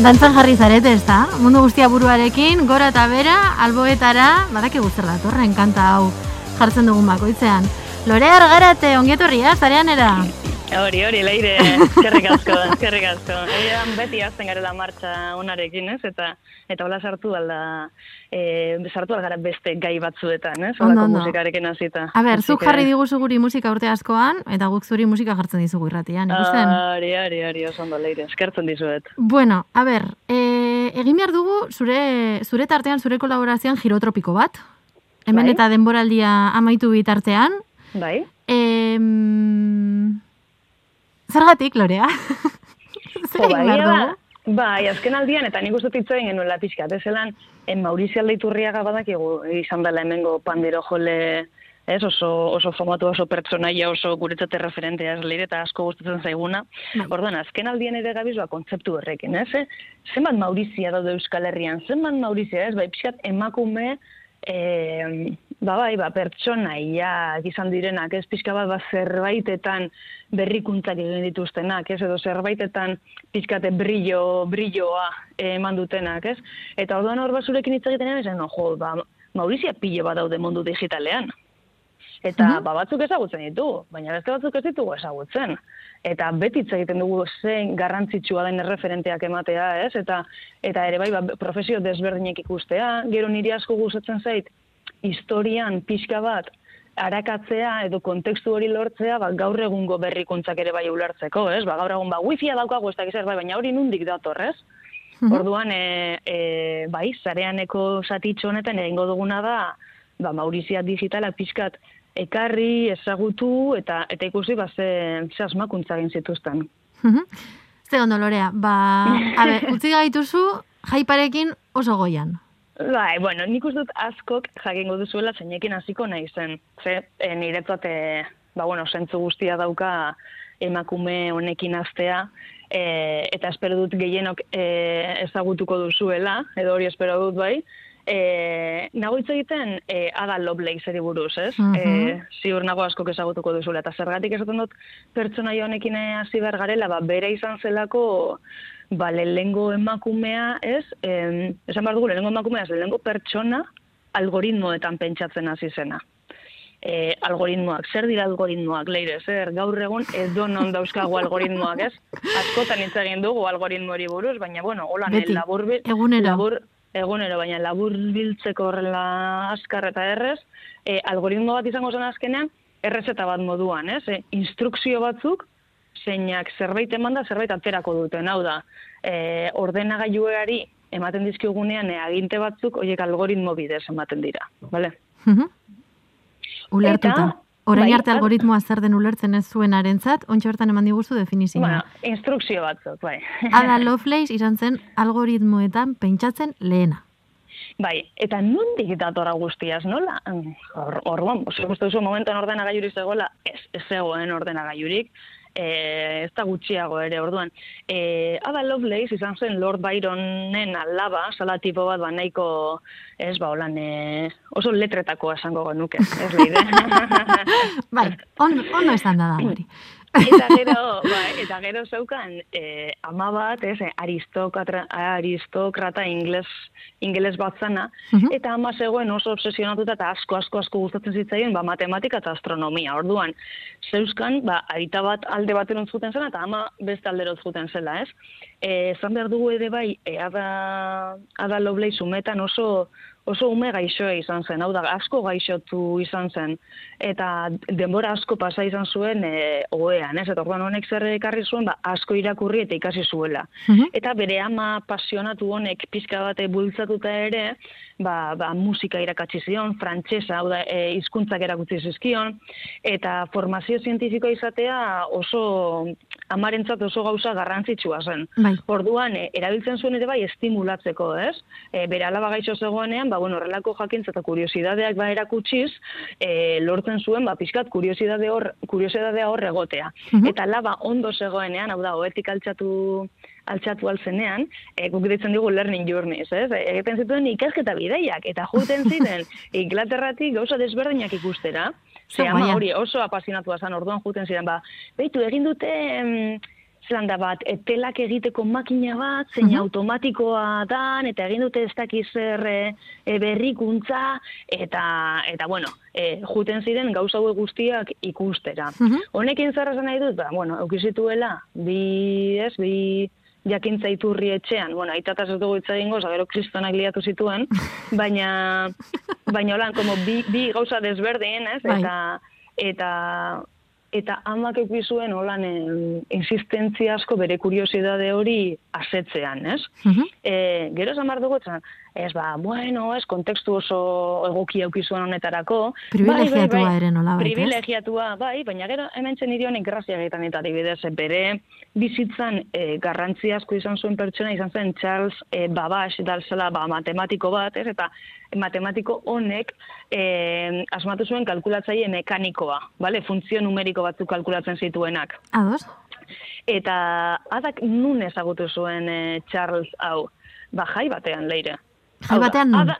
Dantzan jarri zarete, ez da? Mundu guztia buruarekin, gora eta bera, alboetara, badaki guzter datorren kanta hau jartzen dugun bakoitzean. Lore argarate, ongietorria, zarean era? Hori, hori, leire, eskerrik asko, eskerrik asko. Egan beti azten garela martxa onarekin, ez? Eta eta hola sartu alda, e, sartu algara beste gai batzuetan, ez? Olako musikarekin hasita. A ber, zuk jarri diguzu guri musika urte askoan, eta guk zuri musika jartzen dizugu irratian, ikusten? Hori, hori, hori, oso ondo, leire, eskertzen dizuet. Bueno, a ber, e, egin behar dugu zure, zure tartean, zure kolaborazioan girotropiko bat. Hemen bai? eta denboraldia amaitu bitartean. Bai. Eh, Zergatik, Lorea? Zer bai, ba, bai, azken aldian, eta nik uste hitz egin genuen lapizka, zelan, en Maurizio Aldeiturriaga badakigu izan dela hemengo pandero jole, ez, oso, oso famatu, oso pertsonaia, oso guretzate referentea ez leire, eta asko gustatzen zaiguna. Bai. Orduan, azken aldien ere gabizua kontzeptu horrekin, ez? Eh? Zenbat Maurizia daude Euskal Herrian, zenbat Maurizia, ez? Bai, pixat, emakume, eh, ba bai, ba, pertsonaia izan direnak, ez pixka bat, ba, zerbaitetan berrikuntzak egin dituztenak, ez, edo zerbaitetan pixkate brillo, brilloa eman dutenak, ez? Eta orduan hor basurekin hitz egiten esan, no, jo, ba, Maurizia pilo bat daude mundu digitalean. Eta mm ba, batzuk ezagutzen ditu, baina beste batzuk ez ditugu ezagutzen. Eta beti hitz egiten dugu zein garrantzitsua den erreferenteak ematea, ez? Eta eta ere bai, ba, profesio desberdinek ikustea, gero niri asko gustatzen zait, historian pixka bat arakatzea edo kontekstu hori lortzea, ba, gaur egungo berrikuntzak ere bai ulertzeko, ez? Ba, gaur egun, ba, wifi daukagu ez dakiz bai, baina hori nundik dator, ez? Mhm. Orduan, e, e, bai, zareaneko satitxo honetan egingo duguna da, ba, Maurizia digitala pixkat ekarri, ezagutu, eta eta ikusi, ba, ze, ze asmakuntza egin zituzten. Mhm. Ze ondo, Lorea, ba, a ber, utzi gaituzu, jaiparekin oso goian. Bai, bueno, nik uste dut askok jakingo duzuela zeinekin hasiko nahi zen. Ze, e, niretzat, e, ba, bueno, zentzu guztia dauka emakume honekin astea, e, eta espero dut gehienok e, ezagutuko duzuela, edo hori espero dut bai, e, nago hitz egiten e, Ada Lovelace buruz, ez? Uh e, ziur nago askok ezagutuko duzuela, eta zergatik esaten dut pertsona honekin hasi behar garela, ba, bere izan zelako ba, lehengo emakumea, ez? Eh, esan behar dugu, lehengo emakumea, ez lehengo pertsona algoritmoetan pentsatzen hasi zena. E, algoritmoak, zer dira algoritmoak, leire, zer, gaur egun edo non dauzkagu algoritmoak, ez? Askotan hitz egin dugu algoritmo hori buruz, baina, bueno, hola, labur, egunero. labur, egunero, baina labur biltzeko horrela askar eta errez, e, algoritmo bat izango zen azkenean, errezeta bat moduan, ez? E, instrukzio batzuk, zeinak zerbait eman da, zerbait aterako duten. Hau da, e, ordenagailuari ematen dizkigunean e, aginte batzuk, horiek algoritmo bidez ematen dira. Vale? Ulertuta. Orain bai, arte algoritmoa zer den ulertzen ez zuen arentzat, ontsa hortan eman diguzu definizioa. Bueno, instrukzio batzuk, bai. Ada Lovelace izan zen algoritmoetan pentsatzen lehena. Bai, eta nondik datora guztiaz, nola? Orduan, or, or, duzu momentuan ordenagailurik zegoela, ez, ez zegoen ordenagailurik, e, ez da gutxiago ere, orduan. E, Ada Lovelace izan zen Lord Byronen alaba, salatipo bat, ba, nahiko, ez, ba, holan, e, oso letretako esango genuke, ez leide. bai, on, ondo esan da da, hori. eta gero, ba, eta gero zeukan eh, ama bat, ez, aristokrata, aristokrata ingles, ingles bat zana, eta ama zegoen oso obsesionatuta eta asko, asko, asko gustatzen zitzaien, ba, matematika eta astronomia. Orduan, zeuskan, ba, aita bat alde bateron zuten zena, eta ama beste alderot zuten zela, ez? Eh, zan behar dugu ere bai, e, ada, ada loblei sumetan oso, oso ume gaixoa izan zen, hau da, asko gaixotu izan zen, eta denbora asko pasa izan zuen e, oean, ez? Eta orduan honek zer ekarri zuen, ba, asko irakurri eta ikasi zuela. Mhm. Eta bere ama pasionatu honek pizka bate bultzatuta ere, ba, ba, musika irakatsi zion, frantsesa, hau da, e, hizkuntzak erakutsi zizkion, eta formazio zientifikoa izatea oso amarentzat oso gauza garrantzitsua zen. Bai. Orduan, e, erabiltzen zuen ere bai estimulatzeko, ez? E, bere alaba gaixo zegoenean, ba, bueno, horrelako jakintza eta kuriosidadeak ba erakutsiz, e, lortzen zuen, ba, pizkat, kuriosidade hor, kuriosidadea hor egotea. Mhm. Eta laba ondo zegoenean, hau da, oetik altxatu altxatu altzenean, e, guk ditzen dugu learning journeys, ez? E, egiten zituen ikasketa bideiak, eta juten ziren, Inglaterratik gauza desberdinak ikustera, ze ama hori oso apasionatua zan orduan juten ziren, ba, beitu, egin dute, zelan da bat, etelak egiteko makina bat, zein automatikoa dan, eta egin dute ez dakiz zer e, berrikuntza, eta, eta bueno, e, juten ziren gauza hauek guztiak ikustera. Honekin zer esan nahi dut, ba, bueno, eukizituela, bi, ez, bi, jakintza iturri etxean, bueno, aitataz ez dugu itza egingo, gero kristonak liatu zituen, baina, baina holan, como bi, bi gauza desberdin, ez, bai. eta, eta, eta amak ekizuen holan insistentzia asko bere kuriosidade hori asetzean, ez? Uh e, gero esan behar dugu, ez ba, bueno, ez, kontekstu oso egoki aukizuen honetarako. Privilegiatua bai, bai, bai, ere nola Privilegiatua, bai, baina gero hemen zen irionik grazia egiten eta dibidez, bere bizitzan e, garrantzi asko izan zuen pertsona, izan zen Charles e, Babbage, dalzela, ba, matematiko bat, ez, eta matematiko honek e, asmatu zuen kalkulatzaile mekanikoa, bale? funtzio numeriko batzuk kalkulatzen zituenak. Ados? Eta adak nun ezagutu zuen e, Charles hau, ba jai batean leire. Jai batean nun?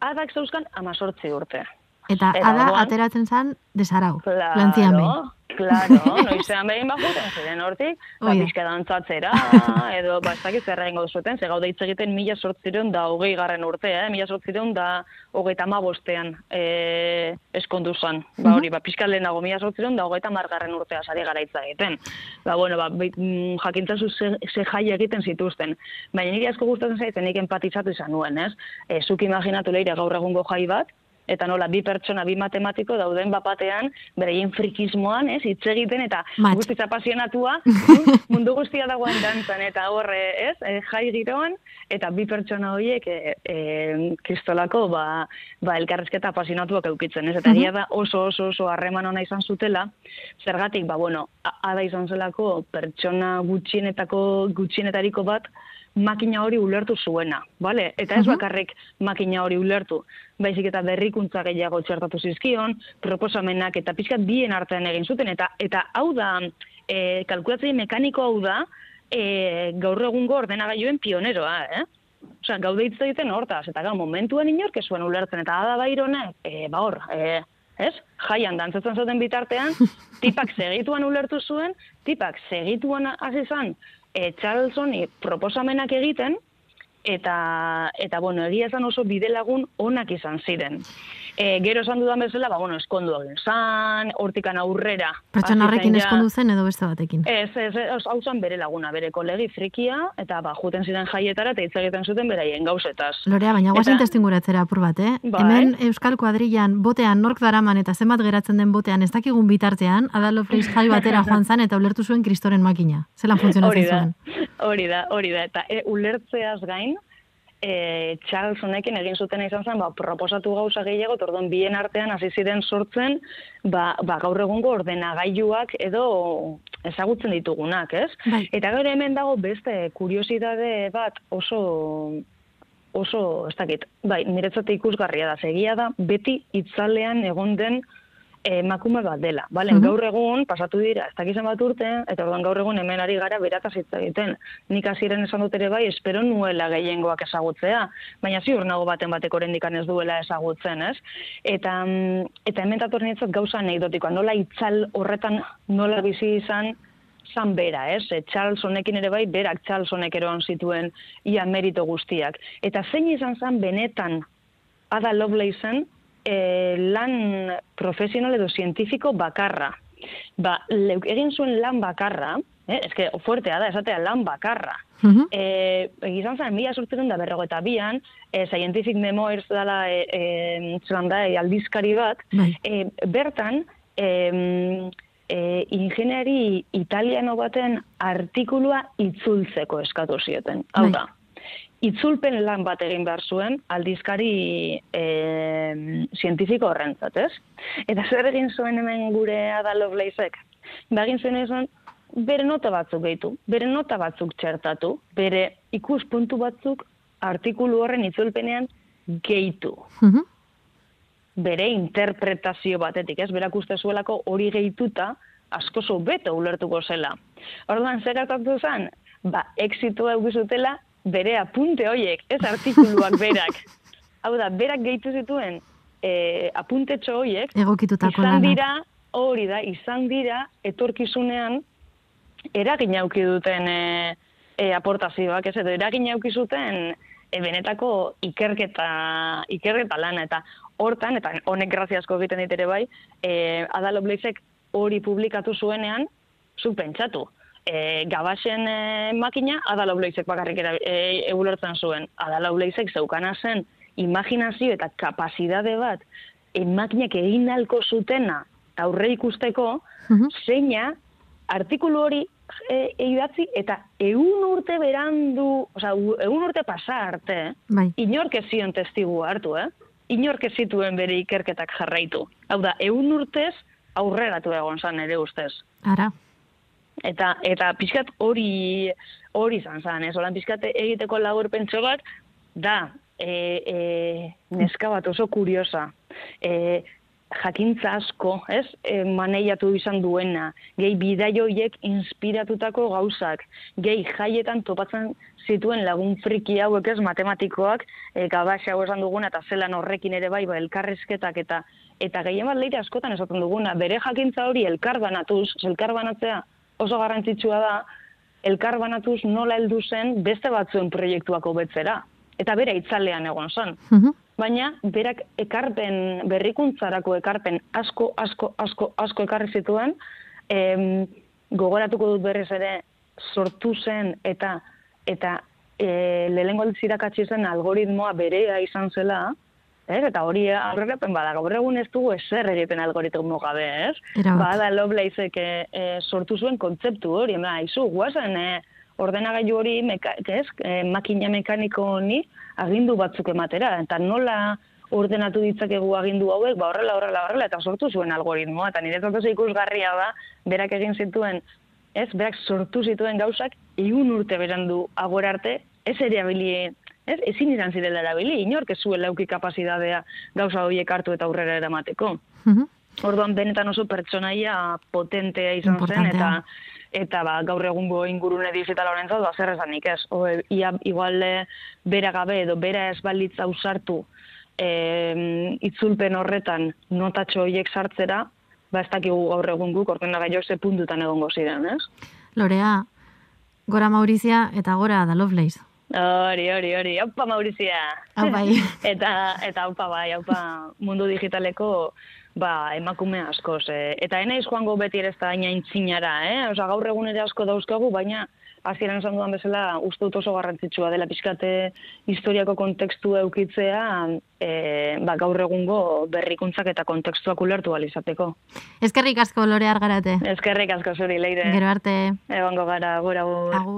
adak zauzkan amazortzi urte. Eta, Eta ada ateratzen zan desarau, claro, plantzian behin. Claro, noizean behin bajuten ziren hortik, ba, dantzatzera, edo, ba, ez dakit zer egingo duzuten, ze gaude hitz egiten mila sortzireun da hogei garren urtea, eh? mila sortzireun da hogei tama bostean eh, eskondu zan. Ba, hori, ba, pizka lehenago mila sortzireun da hogei garren urtea sari gara hitz egiten. Ba, bueno, ba, mm, jakintzazu ze, ze jai egiten zituzten. Baina nire asko gustatzen zaitzen, nik empatizatu izan nuen, ez? E, zuk imaginatu leire gaur egungo jai bat, eta nola bi pertsona, bi matematiko dauden bapatean, bereien frikismoan, ez, hitz egiten, eta guztiz apasionatua, mundu guztia dagoen dantzan, eta horre, ez, e, jai giroan, eta bi pertsona horiek, e, e, kristolako, ba, ba, elkarrezketa apasionatuak eukitzen, ez, eta uh da oso, oso, oso harreman ona izan zutela, zergatik, ba, bueno, ada izan zelako pertsona gutxienetako, gutxienetariko bat, makina hori ulertu zuena, bale? Eta ez bakarrik makina hori ulertu, baizik eta berrikuntza gehiago txertatu zizkion, proposamenak eta pixkat bien artean egin zuten, eta eta hau da, e, kalkulatzei mekaniko hau da, e, gaur egungo ordenagailuen pioneroa, eh? Osa, gaude hitz egiten hortaz, eta gau, momentuan inork zuen ulertzen, eta da baironek, e, ba hor, e, ez? Jaian dantzatzen zuten bitartean, tipak segituan ulertu zuen, tipak segituan hasi zan, e, Charlesoni proposamenak egiten, eta, eta bueno, egia esan oso bidelagun onak izan ziren. E, gero esan dudan bezala, ba, bueno, eskondu egin zan, hortikan aurrera. Pertsona horrekin ja, eskondu zen edo beste batekin? Ez, ez, ez, hau zan bere laguna, bere kolegi frikia, eta ba, juten ziren jaietara, eta hitz egiten zuten beraien gauzetaz. Lorea, baina guazen testinguratzera apur bat, eh? Bai. Hemen Euskal Kuadrilan botean nork daraman eta zenbat geratzen den botean ez dakigun bitartean, Adalo Freiz jai batera joan zan eta ulertu zuen kristoren makina. Zelan funtzionatzen zuen? Hori da, hori da, eta e, ulertzeaz gain, e, Charles honekin egin zuten izan zen, ba, proposatu gauza gehiago, tordon bien artean hasi ziren sortzen, ba, ba, gaur egungo ordenagailuak edo ezagutzen ditugunak, ez? Bai. Eta gaur hemen dago beste kuriosidade bat oso oso, ez dakit, bai, niretzate ikusgarria da, segia da, beti itzalean egon den emakume bat dela. Bale, gaur egun, pasatu dira, ez dakizen bat urte, eta orduan gaur egun hemen ari gara berataz hitz egiten. Nik aziren esan dut ere bai, espero nuela gehiengoak ezagutzea, baina ziur nago baten batek orendikan ez duela ezagutzen, ez? Eta, mm, eta hemen tator nintzat gauza anekdotikoa, nola itzal horretan nola bizi izan, zan bera, ez? E, Charles honekin ere bai, berak Charles honek eroan zituen ia merito guztiak. Eta zein izan zan benetan Ada Lovelace e, lan profesional edo zientifiko bakarra. Ba, leuk egin zuen lan bakarra, eh, eske fuertea da, esatea lan bakarra. Uh -huh. e, egizan zen, mila sortzen da berrogo eta bian, e, scientific memoirs dala e, e, da, e, aldizkari bat, e, bertan, e, e, ingeniari italiano baten artikulua itzultzeko eskatu zioten. Hau da, itzulpen lan bat egin behar zuen aldizkari e, zientifiko horrentzat, ez? Eta zer egin zuen hemen gure Ada Lovelaceek? Ba egin zuen izan, bere nota batzuk gehitu, bere nota batzuk txertatu, bere ikuspuntu batzuk artikulu horren itzulpenean gehitu. Mhm. Bere interpretazio batetik, ez? Berak uste zuelako hori gehituta, asko zo beto ulertuko zela. Orduan, zer hartatu zen? Ba, exitua egizutela bere apunte hoiek, ez artikuluak berak. Hau da, berak gehitu zituen e, apuntetxo hoiek, izan dira, hori da, izan dira, etorkizunean, eragin auki duten e, e, aportazioak, ez edo eragin auki zuten e, benetako ikerketa, ikerketa lana, eta hortan, eta honek graziasko egiten ditere bai, e, Adalo Blazek hori publikatu zuenean, zu pentsatu. E, gabasen e, makina, Adalo Blazek bakarrik e, zuen. Adalo Blazek zeukana zen imaginazio eta kapazidade bat, e, makinak egin nalko zutena, aurre ikusteko, uh zeina, artikulu hori e, idatzi eta egun urte berandu, oza, egun urte pasa arte, bai. inork zion testigu hartu, eh? inork zituen bere ikerketak jarraitu. Hau da, egun urtez aurreratu egon zan ere ustez. Ara. Eta, eta pixkat hori hori zan zan, ez? Olan pixkat egiteko lagur pentso bat, da, e, e, neska bat oso kuriosa. E, jakintza asko, ez, e, maneiatu izan duena, gehi bidaioiek inspiratutako gauzak, gehi jaietan topatzen zituen lagun friki hauek ez? Matematikoak, e, gabaxa hau esan duguna, eta zelan horrekin ere bai, ba, elkarrezketak eta eta gehien bat leire askotan esaten duguna, bere jakintza hori elkar banatuz, elkar banatzea oso garrantzitsua da, elkar banatuz nola heldu zen beste batzuen proiektuako betzera. Eta bere itzalean egon zen. Mhm baina berak ekarpen, berrikuntzarako ekarpen asko, asko, asko, asko ekarri zituen, em, gogoratuko dut berriz ere sortu zen eta eta e, lehenko altzirakatzen zen algoritmoa berea izan zela, ez? Eta hori aurrerapen bada, gaur egun ez dugu ezer egiten algoritmo gabe, ez? Bada Lovelaceek e, e, sortu zuen kontzeptu hori, ema, izu, guazen, e, ordenagailu hori meka, ez, e, makina mekaniko honi agindu batzuk ematera. Eta nola ordenatu ditzakegu agindu hauek, ba horrela, horrela, horrela, eta sortu zuen algoritmoa. Eta nire zatoz ikusgarria da, berak egin zituen, ez, berak sortu zituen gauzak, iun urte berandu agora arte, ez ere abili, ez, ezin izan zirela erabili, inork ez zuen lauki kapazidadea gauza horiek hartu eta aurrera eramateko. Mm Orduan, benetan oso pertsonaia potentea izan zen, eta eta ba, gaur egungo ingurune digitala horrentzat, ba, zer esanik ez. O, ia, igual bera gabe edo bera ez balitza usartu e, itzulpen horretan notatxo horiek sartzera, ba, ez dakigu gaur egun guk, gaio ze puntutan egongo ziren, ez? Lorea, gora Maurizia eta gora da Lovelace. Hori, hori, hori, haupa Maurizia. Hau bai. eta, eta haupa bai, haupa mundu digitaleko ba, emakume askoz. E, eta enaiz joango beti ere ez da inaintzinara, eh? Osa, gaur egun ere asko dauzkagu, baina hasieran esan dudan bezala uste dut oso garrantzitsua dela pixkate historiako kontekstu eukitzea e, ba, gaur egungo berrikuntzak eta kontekstuak ulertu alizateko. Ezkerrik asko lore argarate. Ezkerrik asko zuri, leire. Gero arte. Ebango gara, gora. Agur.